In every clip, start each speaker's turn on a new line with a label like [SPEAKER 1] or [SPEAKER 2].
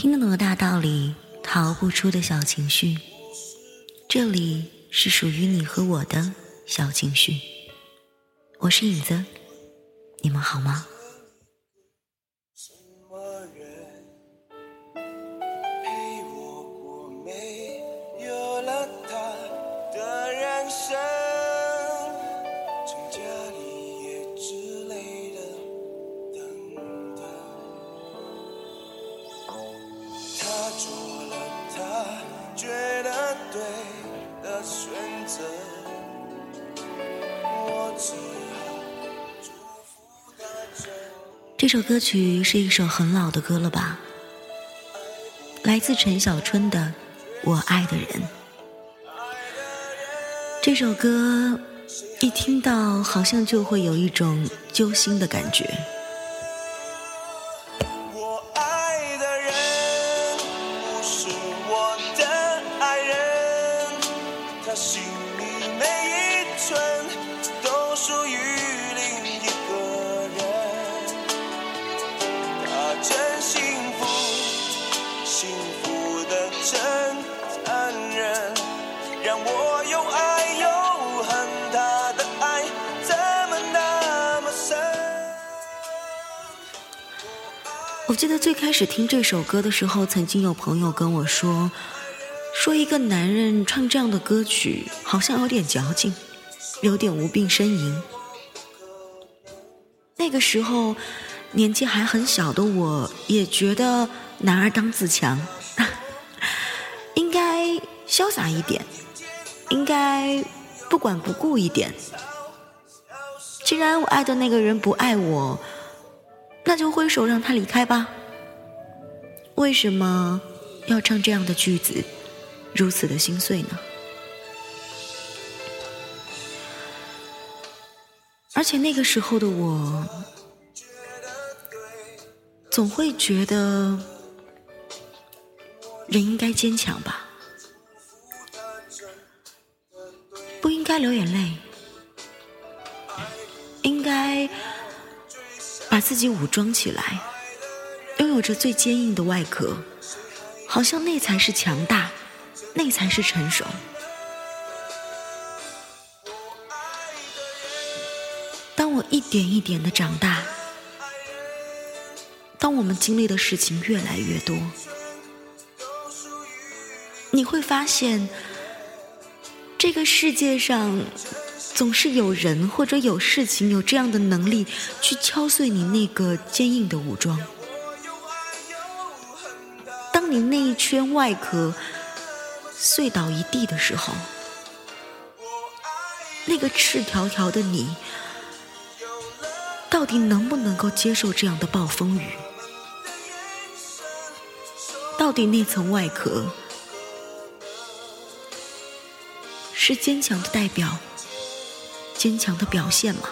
[SPEAKER 1] 听得懂的大道理，逃不出的小情绪。这里是属于你和我的小情绪。我是影子，你们好吗？这首歌曲是一首很老的歌了吧？来自陈小春的《我爱的人》。这首歌一听到，好像就会有一种揪心的感觉。开始听这首歌的时候，曾经有朋友跟我说，说一个男人唱这样的歌曲，好像有点矫情，有点无病呻吟。那个时候年纪还很小的我，也觉得男儿当自强，应该潇洒一点，应该不管不顾一点。既然我爱的那个人不爱我。那就挥手让他离开吧。为什么要唱这样的句子，如此的心碎呢？而且那个时候的我，总会觉得人应该坚强吧，不应该流眼泪，应该。把自己武装起来，有着最坚硬的外壳，好像那才是强大，那才是成熟。当我一点一点的长大，当我们经历的事情越来越多，你会发现，这个世界上。总是有人或者有事情有这样的能力去敲碎你那个坚硬的武装。圈外壳碎倒一地的时候，那个赤条条的你，到底能不能够接受这样的暴风雨？到底那层外壳是坚强的代表？坚强的表现吗？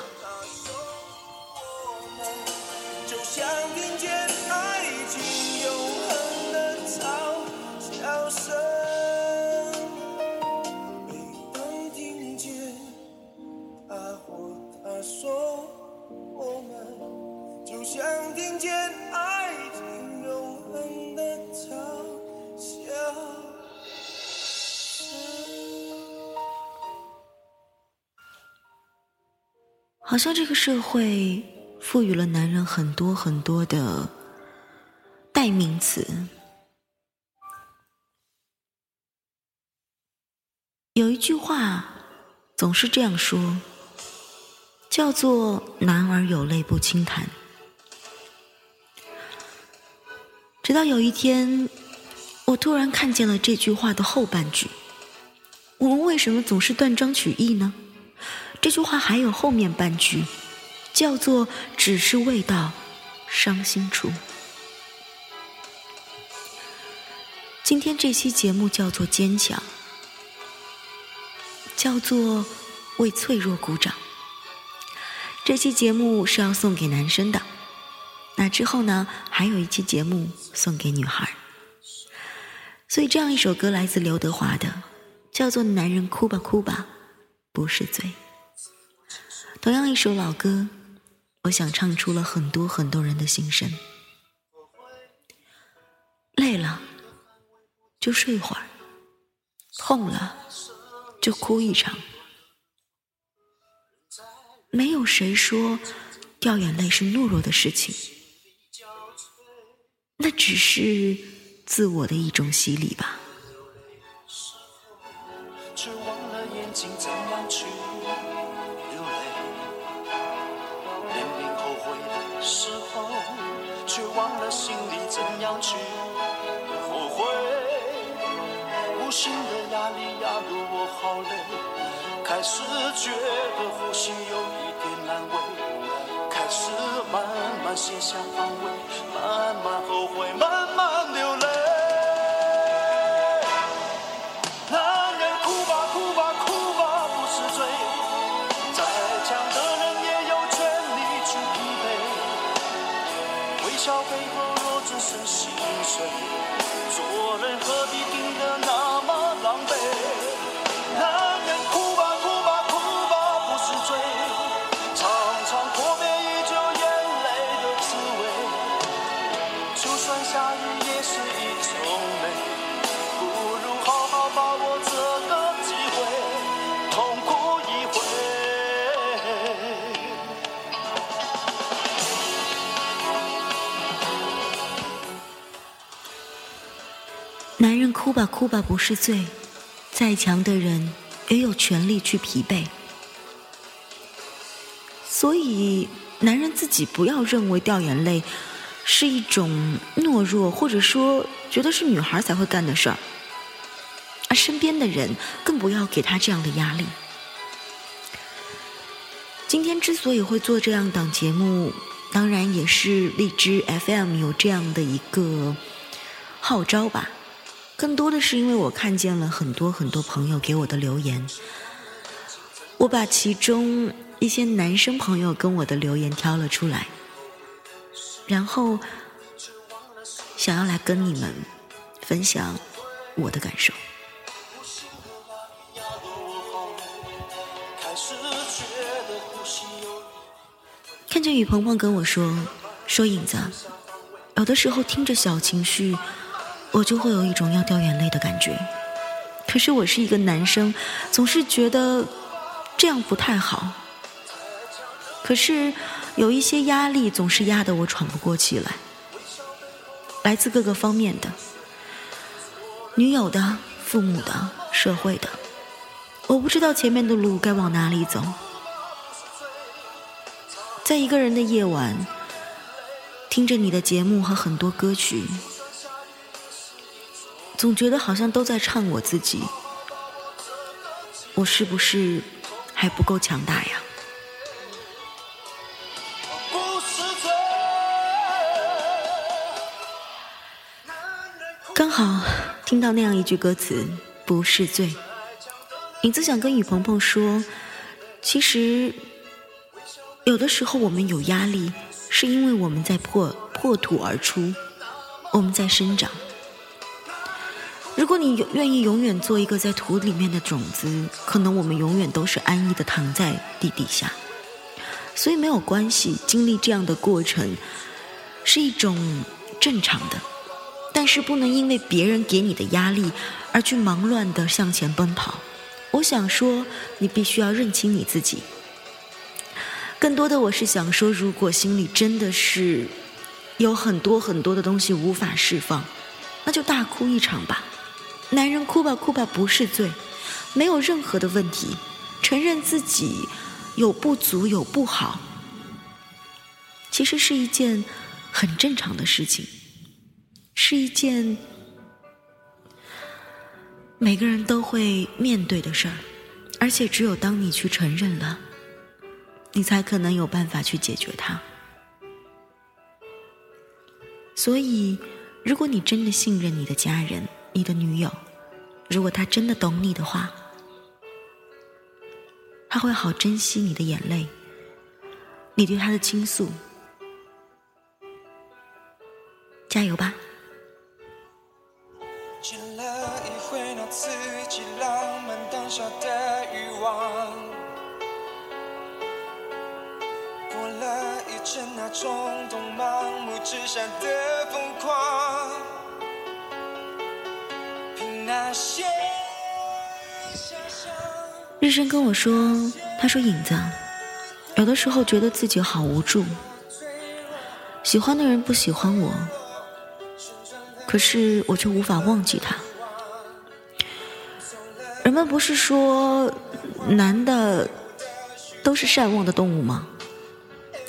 [SPEAKER 1] 好像这个社会赋予了男人很多很多的代名词。有一句话总是这样说，叫做“男儿有泪不轻弹”。直到有一天，我突然看见了这句话的后半句：我们为什么总是断章取义呢？这句话还有后面半句，叫做“只是未到伤心处”。今天这期节目叫做“坚强”，叫做“为脆弱鼓掌”。这期节目是要送给男生的，那之后呢，还有一期节目送给女孩。所以这样一首歌来自刘德华的，叫做《男人哭吧哭吧不是罪》。同样一首老歌，我想唱出了很多很多人的心声。累了，就睡会儿，痛了就哭一场。没有谁说掉眼泪是懦弱的事情，那只是自我的一种洗礼吧。
[SPEAKER 2] 始觉得呼吸有一点难为，开始慢慢卸下防卫，慢慢后悔，慢慢流泪。男人哭吧哭吧哭吧不是罪，再强的人也有权利去疲惫。微笑背后若只剩吧哭吧不是罪，
[SPEAKER 1] 再强的人也有权利去疲惫。所以，男人自己不要认为掉眼泪是一种懦弱，或者说觉得是女孩才会干的事儿，而身边的人更不要给他这样的压力。今天之所以会做这样档节目，当然也是荔枝 FM 有这样的一个号召吧。更多的是因为我看见了很多很多朋友给我的留言，我把其中一些男生朋友跟我的留言挑了出来，然后想要来跟你们分享我的感受。看见雨鹏鹏跟我说：“说影子，有的时候听着小情绪，我就会有一种要掉眼泪的感觉。可是我是一个男生，总是觉得这样不太好。可是有一些压力总是压得我喘不过气来，来自各个方面的，女友的、父母的、社会的，我不知道前面的路该往哪里走。”在一个人的夜晚，听着你的节目和很多歌曲，总觉得好像都在唱我自己。我是不是还不够强大呀？刚好听到那样一句歌词，不是罪。影子想跟雨鹏鹏说，其实有的时候我们有压力，是因为我们在破破土而出，我们在生长。如果你愿意永远做一个在土里面的种子，可能我们永远都是安逸的躺在地底下。所以没有关系，经历这样的过程是一种正常的，但是不能因为别人给你的压力而去忙乱的向前奔跑。我想说，你必须要认清你自己。更多的，我是想说，如果心里真的是有很多很多的东西无法释放，那就大哭一场吧。男人哭吧哭吧不是罪，没有任何的问题。承认自己有不足有不好，其实是一件很正常的事情，是一件每个人都会面对的事儿。而且只有当你去承认了，你才可能有办法去解决它。所以，如果你真的信任你的家人、你的女友，如果她真的懂你的话，她会好珍惜你的眼泪，你对她的倾诉。加油吧！
[SPEAKER 2] 见了一回那刺激浪漫当下的欲望，过了一阵那冲动盲目之下的疯狂，
[SPEAKER 1] 日升跟我说：“他说影子，有的时候觉得自己好无助，喜欢的人不喜欢我，可是我却无法忘记他。人们不是说男的都是善忘的动物吗？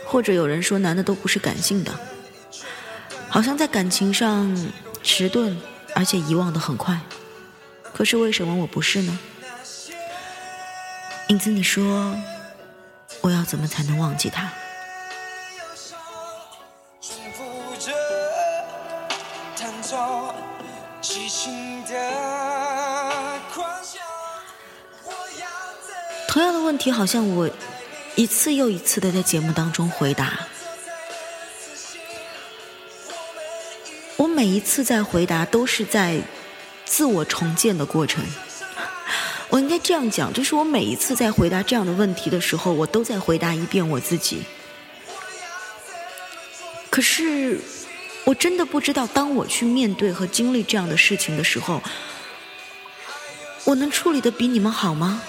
[SPEAKER 1] 或者有人说男的都不是感性的，好像在感情上迟钝，而且遗忘的很快。可是为什么我不是呢？”影子，你说我要怎么才能忘记他？同样的问题，好像我一次又一次的在节目当中回答。我每一次在回答，都是在自我重建的过程。我应该这样讲，就是我每一次在回答这样的问题的时候，我都在回答一遍我自己。可是，我真的不知道，当我去面对和经历这样的事情的时候，我能处理的比你们好吗？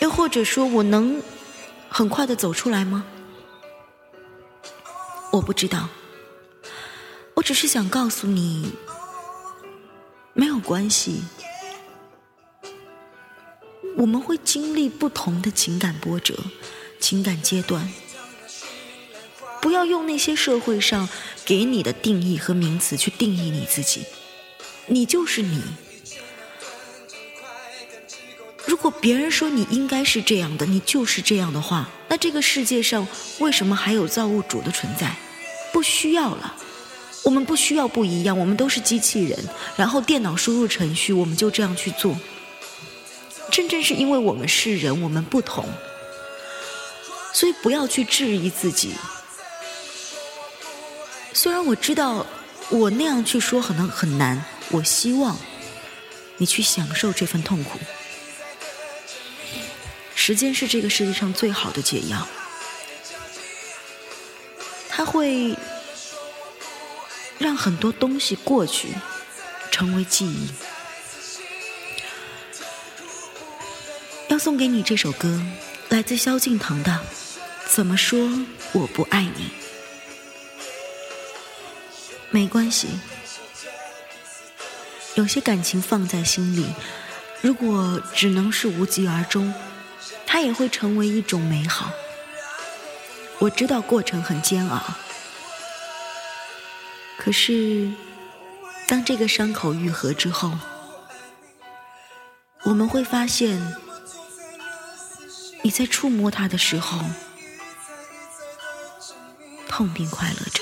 [SPEAKER 1] 又或者说，我能很快的走出来吗？我不知道。我只是想告诉你，关系。我们会经历不同的情感波折、情感阶段，不要用那些社会上给你的定义和名词去定义你自己，你就是你。如果别人说你应该是这样的，你就是这样的话，那这个世界上为什么还有造物主的存在？不需要了，我们不需要不一样，我们都是机器人，然后电脑输入程序，我们就这样去做。真正是因为我们是人，我们不同，所以不要去质疑自己。虽然我知道我那样去说可能很难，我希望你去享受这份痛苦。时间是这个世界上最好的解药，它会让很多东西过去，成为记忆。要送给你这首歌，来自萧敬腾的《怎么说我不爱你》。没关系，有些感情放在心里，如果只能是无疾而终，它也会成为一种美好。我知道过程很煎熬，可是当这个伤口愈合之后，我们会发现。你在触摸它的时候，痛并快乐着。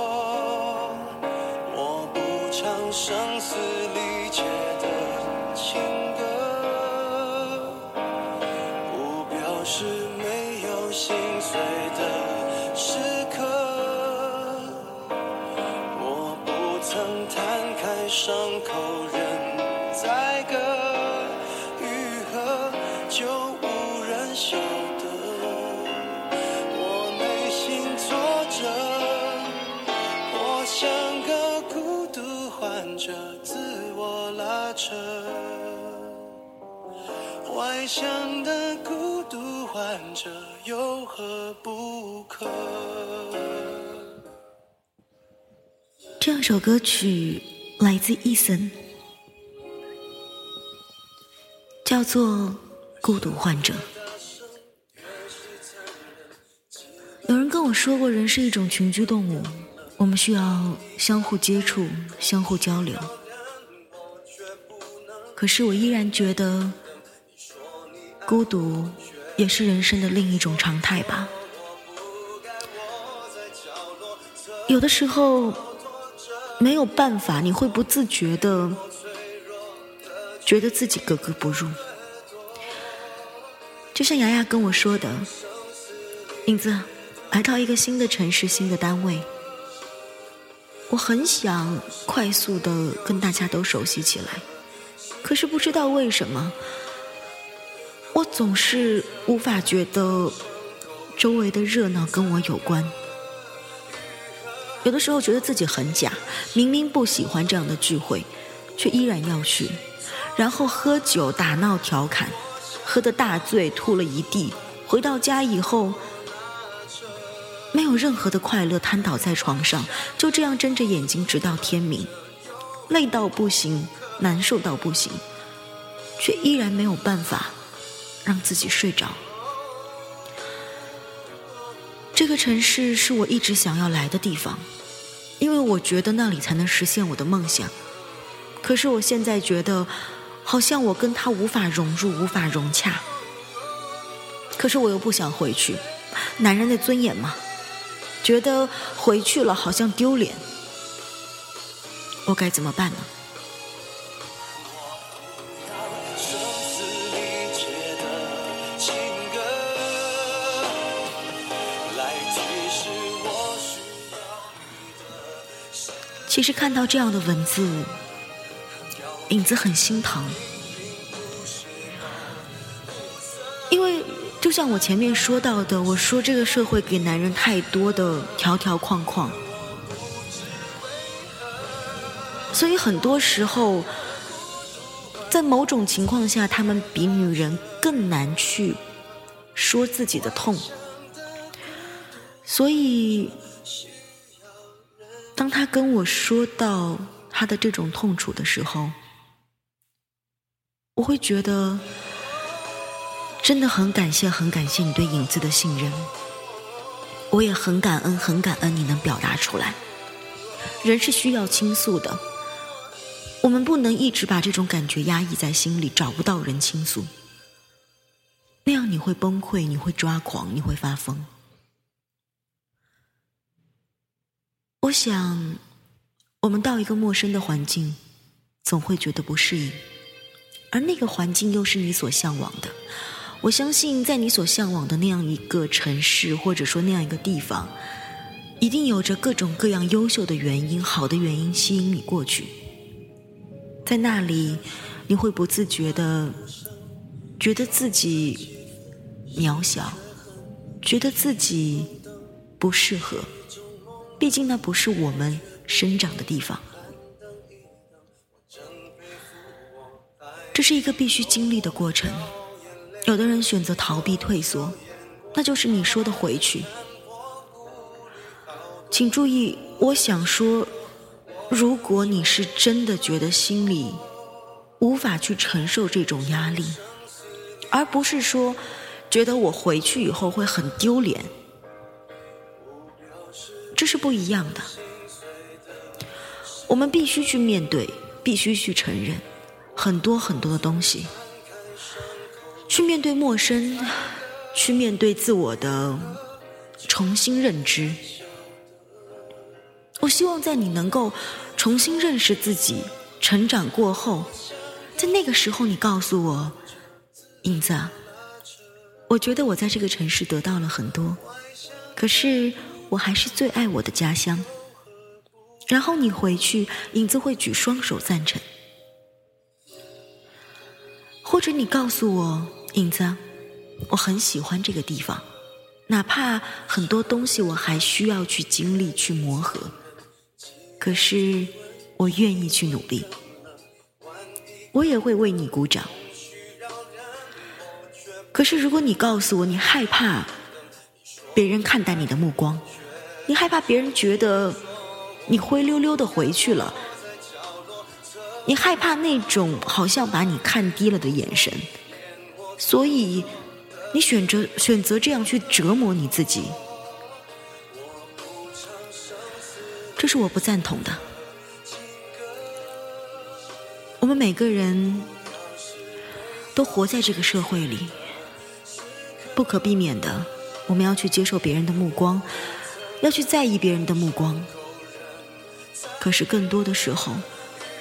[SPEAKER 2] 生死离切的情歌，不表示没有心碎的时刻。我不曾摊开伤口任宰割，愈合就无人晓外向的孤独患者有何不可？
[SPEAKER 1] 这样首歌曲来自伊森，叫做《孤独患者》。有人跟我说过，人是一种群居动物，我们需要相互接触、相互交流。可是我依然觉得，孤独也是人生的另一种常态吧。有的时候没有办法，你会不自觉的觉得自己格格不入。就像雅雅跟我说的，影子来到一个新的城市、新的单位，我很想快速的跟大家都熟悉起来。可是不知道为什么，我总是无法觉得周围的热闹跟我有关。有的时候觉得自己很假，明明不喜欢这样的聚会，却依然要去，然后喝酒打闹调侃，喝得大醉吐了一地，回到家以后没有任何的快乐，瘫倒在床上，就这样睁着眼睛直到天明，累到不行。难受到不行，却依然没有办法让自己睡着。这个城市是我一直想要来的地方，因为我觉得那里才能实现我的梦想。可是我现在觉得，好像我跟他无法融入，无法融洽。可是我又不想回去，男人的尊严嘛，觉得回去了好像丢脸。我该怎么办呢？其实看到这样的文字，影子很心疼，因为就像我前面说到的，我说这个社会给男人太多的条条框框，所以很多时候，在某种情况下，他们比女人更难去说自己的痛，所以。当他跟我说到他的这种痛楚的时候，我会觉得真的很感谢，很感谢你对影子的信任。我也很感恩，很感恩你能表达出来。人是需要倾诉的，我们不能一直把这种感觉压抑在心里，找不到人倾诉，那样你会崩溃，你会抓狂，你会发疯。我想，我们到一个陌生的环境，总会觉得不适应，而那个环境又是你所向往的。我相信，在你所向往的那样一个城市，或者说那样一个地方，一定有着各种各样优秀的原因、好的原因吸引你过去。在那里，你会不自觉的觉得自己渺小，觉得自己不适合。毕竟那不是我们生长的地方，这是一个必须经历的过程。有的人选择逃避退缩，那就是你说的回去。请注意，我想说，如果你是真的觉得心里无法去承受这种压力，而不是说觉得我回去以后会很丢脸。这是不一样的。我们必须去面对，必须去承认很多很多的东西，去面对陌生，去面对自我的重新认知。我希望在你能够重新认识自己、成长过后，在那个时候，你告诉我，影子，我觉得我在这个城市得到了很多，可是。我还是最爱我的家乡。然后你回去，影子会举双手赞成。或者你告诉我，影子，我很喜欢这个地方，哪怕很多东西我还需要去经历、去磨合，可是我愿意去努力。我也会为你鼓掌。可是如果你告诉我你害怕别人看待你的目光，你害怕别人觉得你灰溜溜的回去了，你害怕那种好像把你看低了的眼神，所以你选择选择这样去折磨你自己，这是我不赞同的。我们每个人都活在这个社会里。不可避免的，我们要去接受别人的目光，要去在意别人的目光。可是更多的时候，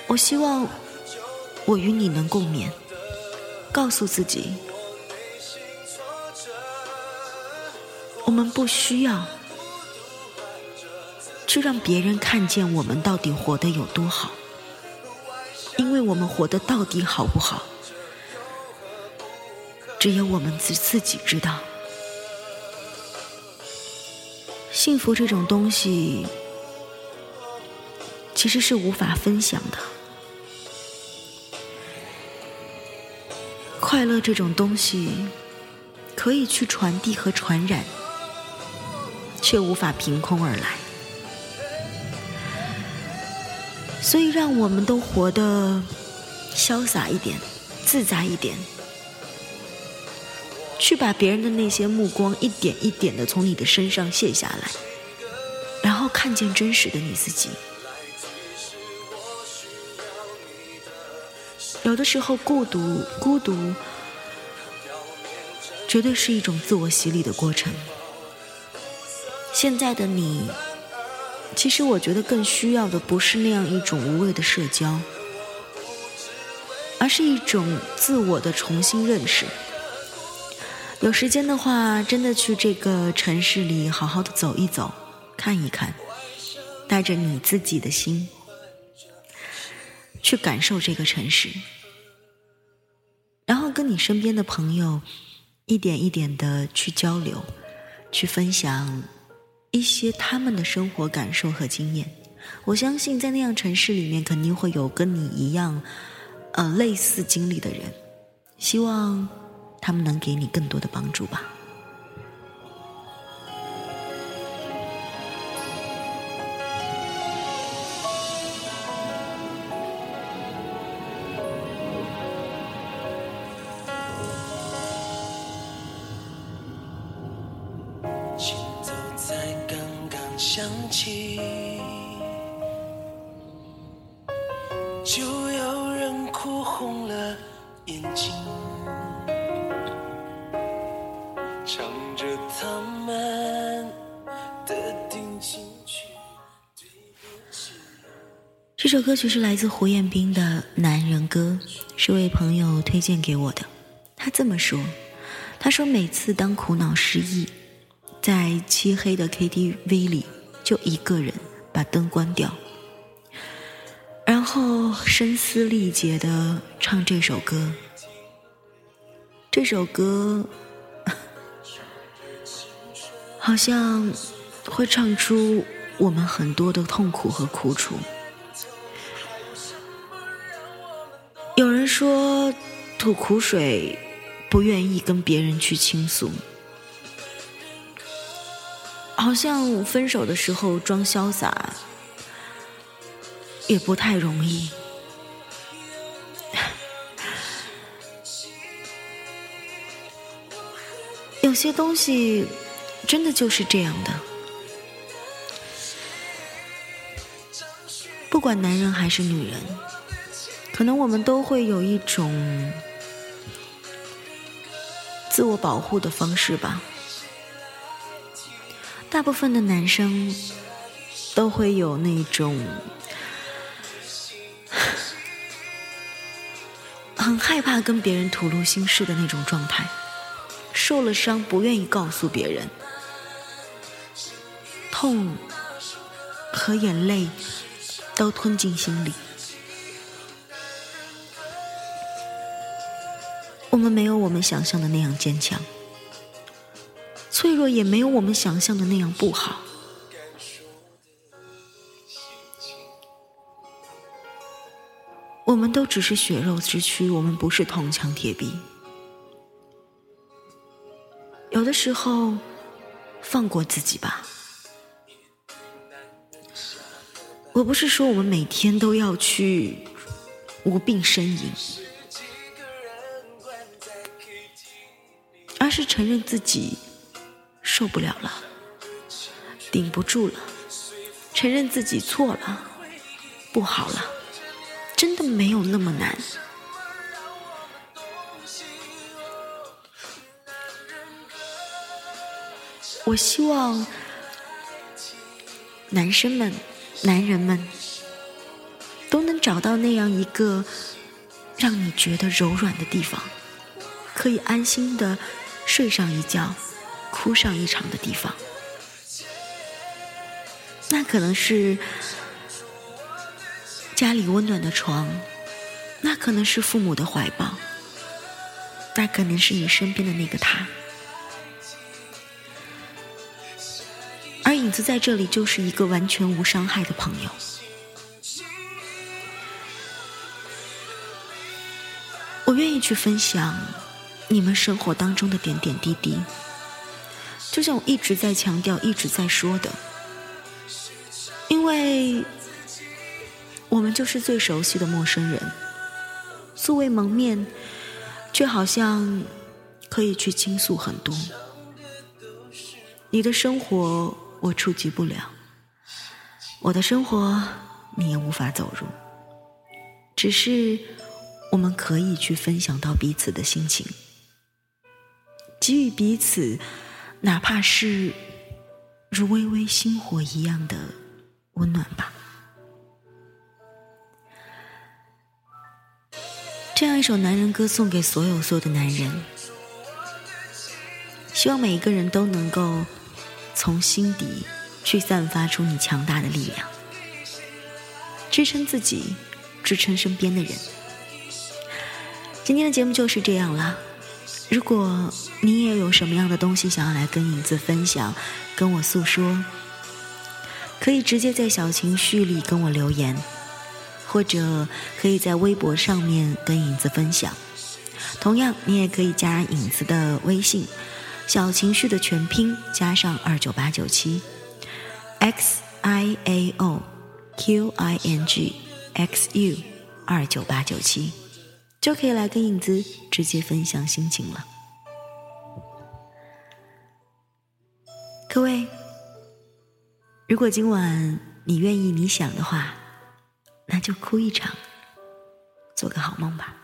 [SPEAKER 1] 我希望我与你能共勉，告诉自己，我们不需要去让别人看见我们到底活得有多好，因为我们活得到底好不好？只有我们自自己知道，幸福这种东西其实是无法分享的，快乐这种东西可以去传递和传染，却无法凭空而来。所以，让我们都活得潇洒一点，自在一点。去把别人的那些目光一点一点的从你的身上卸下来，然后看见真实的你自己。有的时候，孤独，孤独，绝对是一种自我洗礼的过程。现在的你，其实我觉得更需要的不是那样一种无谓的社交，而是一种自我的重新认识。有时间的话，真的去这个城市里好好的走一走，看一看，带着你自己的心去感受这个城市，然后跟你身边的朋友一点一点的去交流，去分享一些他们的生活感受和经验。我相信在那样城市里面，肯定会有跟你一样，呃，类似经历的人。希望。他们能给你更多的帮助吧。
[SPEAKER 2] 琴奏才刚刚响起，就有人哭红了眼睛。
[SPEAKER 1] 这首歌曲是来自胡彦斌的《男人歌》，是位朋友推荐给我的。他这么说：“他说每次当苦恼失意，在漆黑的 KTV 里，就一个人把灯关掉，然后声嘶力竭的唱这首歌。这首歌好像会唱出我们很多的痛苦和苦楚。”有人说，吐苦水不愿意跟别人去倾诉，好像分手的时候装潇洒也不太容易。有些东西真的就是这样的，不管男人还是女人。可能我们都会有一种自我保护的方式吧。大部分的男生都会有那种很害怕跟别人吐露心事的那种状态，受了伤不愿意告诉别人，痛和眼泪都吞进心里。我们没有我们想象的那样坚强，脆弱也没有我们想象的那样不好。我们都只是血肉之躯，我们不是铜墙铁壁。有的时候，放过自己吧。我不是说我们每天都要去无病呻吟，而是承认自己受不了了，顶不住了，承认自己错了，不好了，真的没有那么难。我希望男生们。男人们都能找到那样一个让你觉得柔软的地方，可以安心的睡上一觉、哭上一场的地方。那可能是家里温暖的床，那可能是父母的怀抱，那可能是你身边的那个他。在这里就是一个完全无伤害的朋友。我愿意去分享你们生活当中的点点滴滴，就像我一直在强调、一直在说的，因为我们就是最熟悉的陌生人，素未谋面，却好像可以去倾诉很多。你的生活。我触及不了，我的生活你也无法走入，只是我们可以去分享到彼此的心情，给予彼此，哪怕是如微微星火一样的温暖吧。这样一首男人歌送给所有所有的男人，希望每一个人都能够。从心底去散发出你强大的力量，支撑自己，支撑身边的人。今天的节目就是这样了。如果你也有什么样的东西想要来跟影子分享，跟我诉说，可以直接在小情绪里跟我留言，或者可以在微博上面跟影子分享。同样，你也可以加影子的微信。小情绪的全拼加上二九八九七，x i a o q i n g x u 二九八九七，就可以来跟影子直接分享心情了。各位，如果今晚你愿意、你想的话，那就哭一场，做个好梦吧。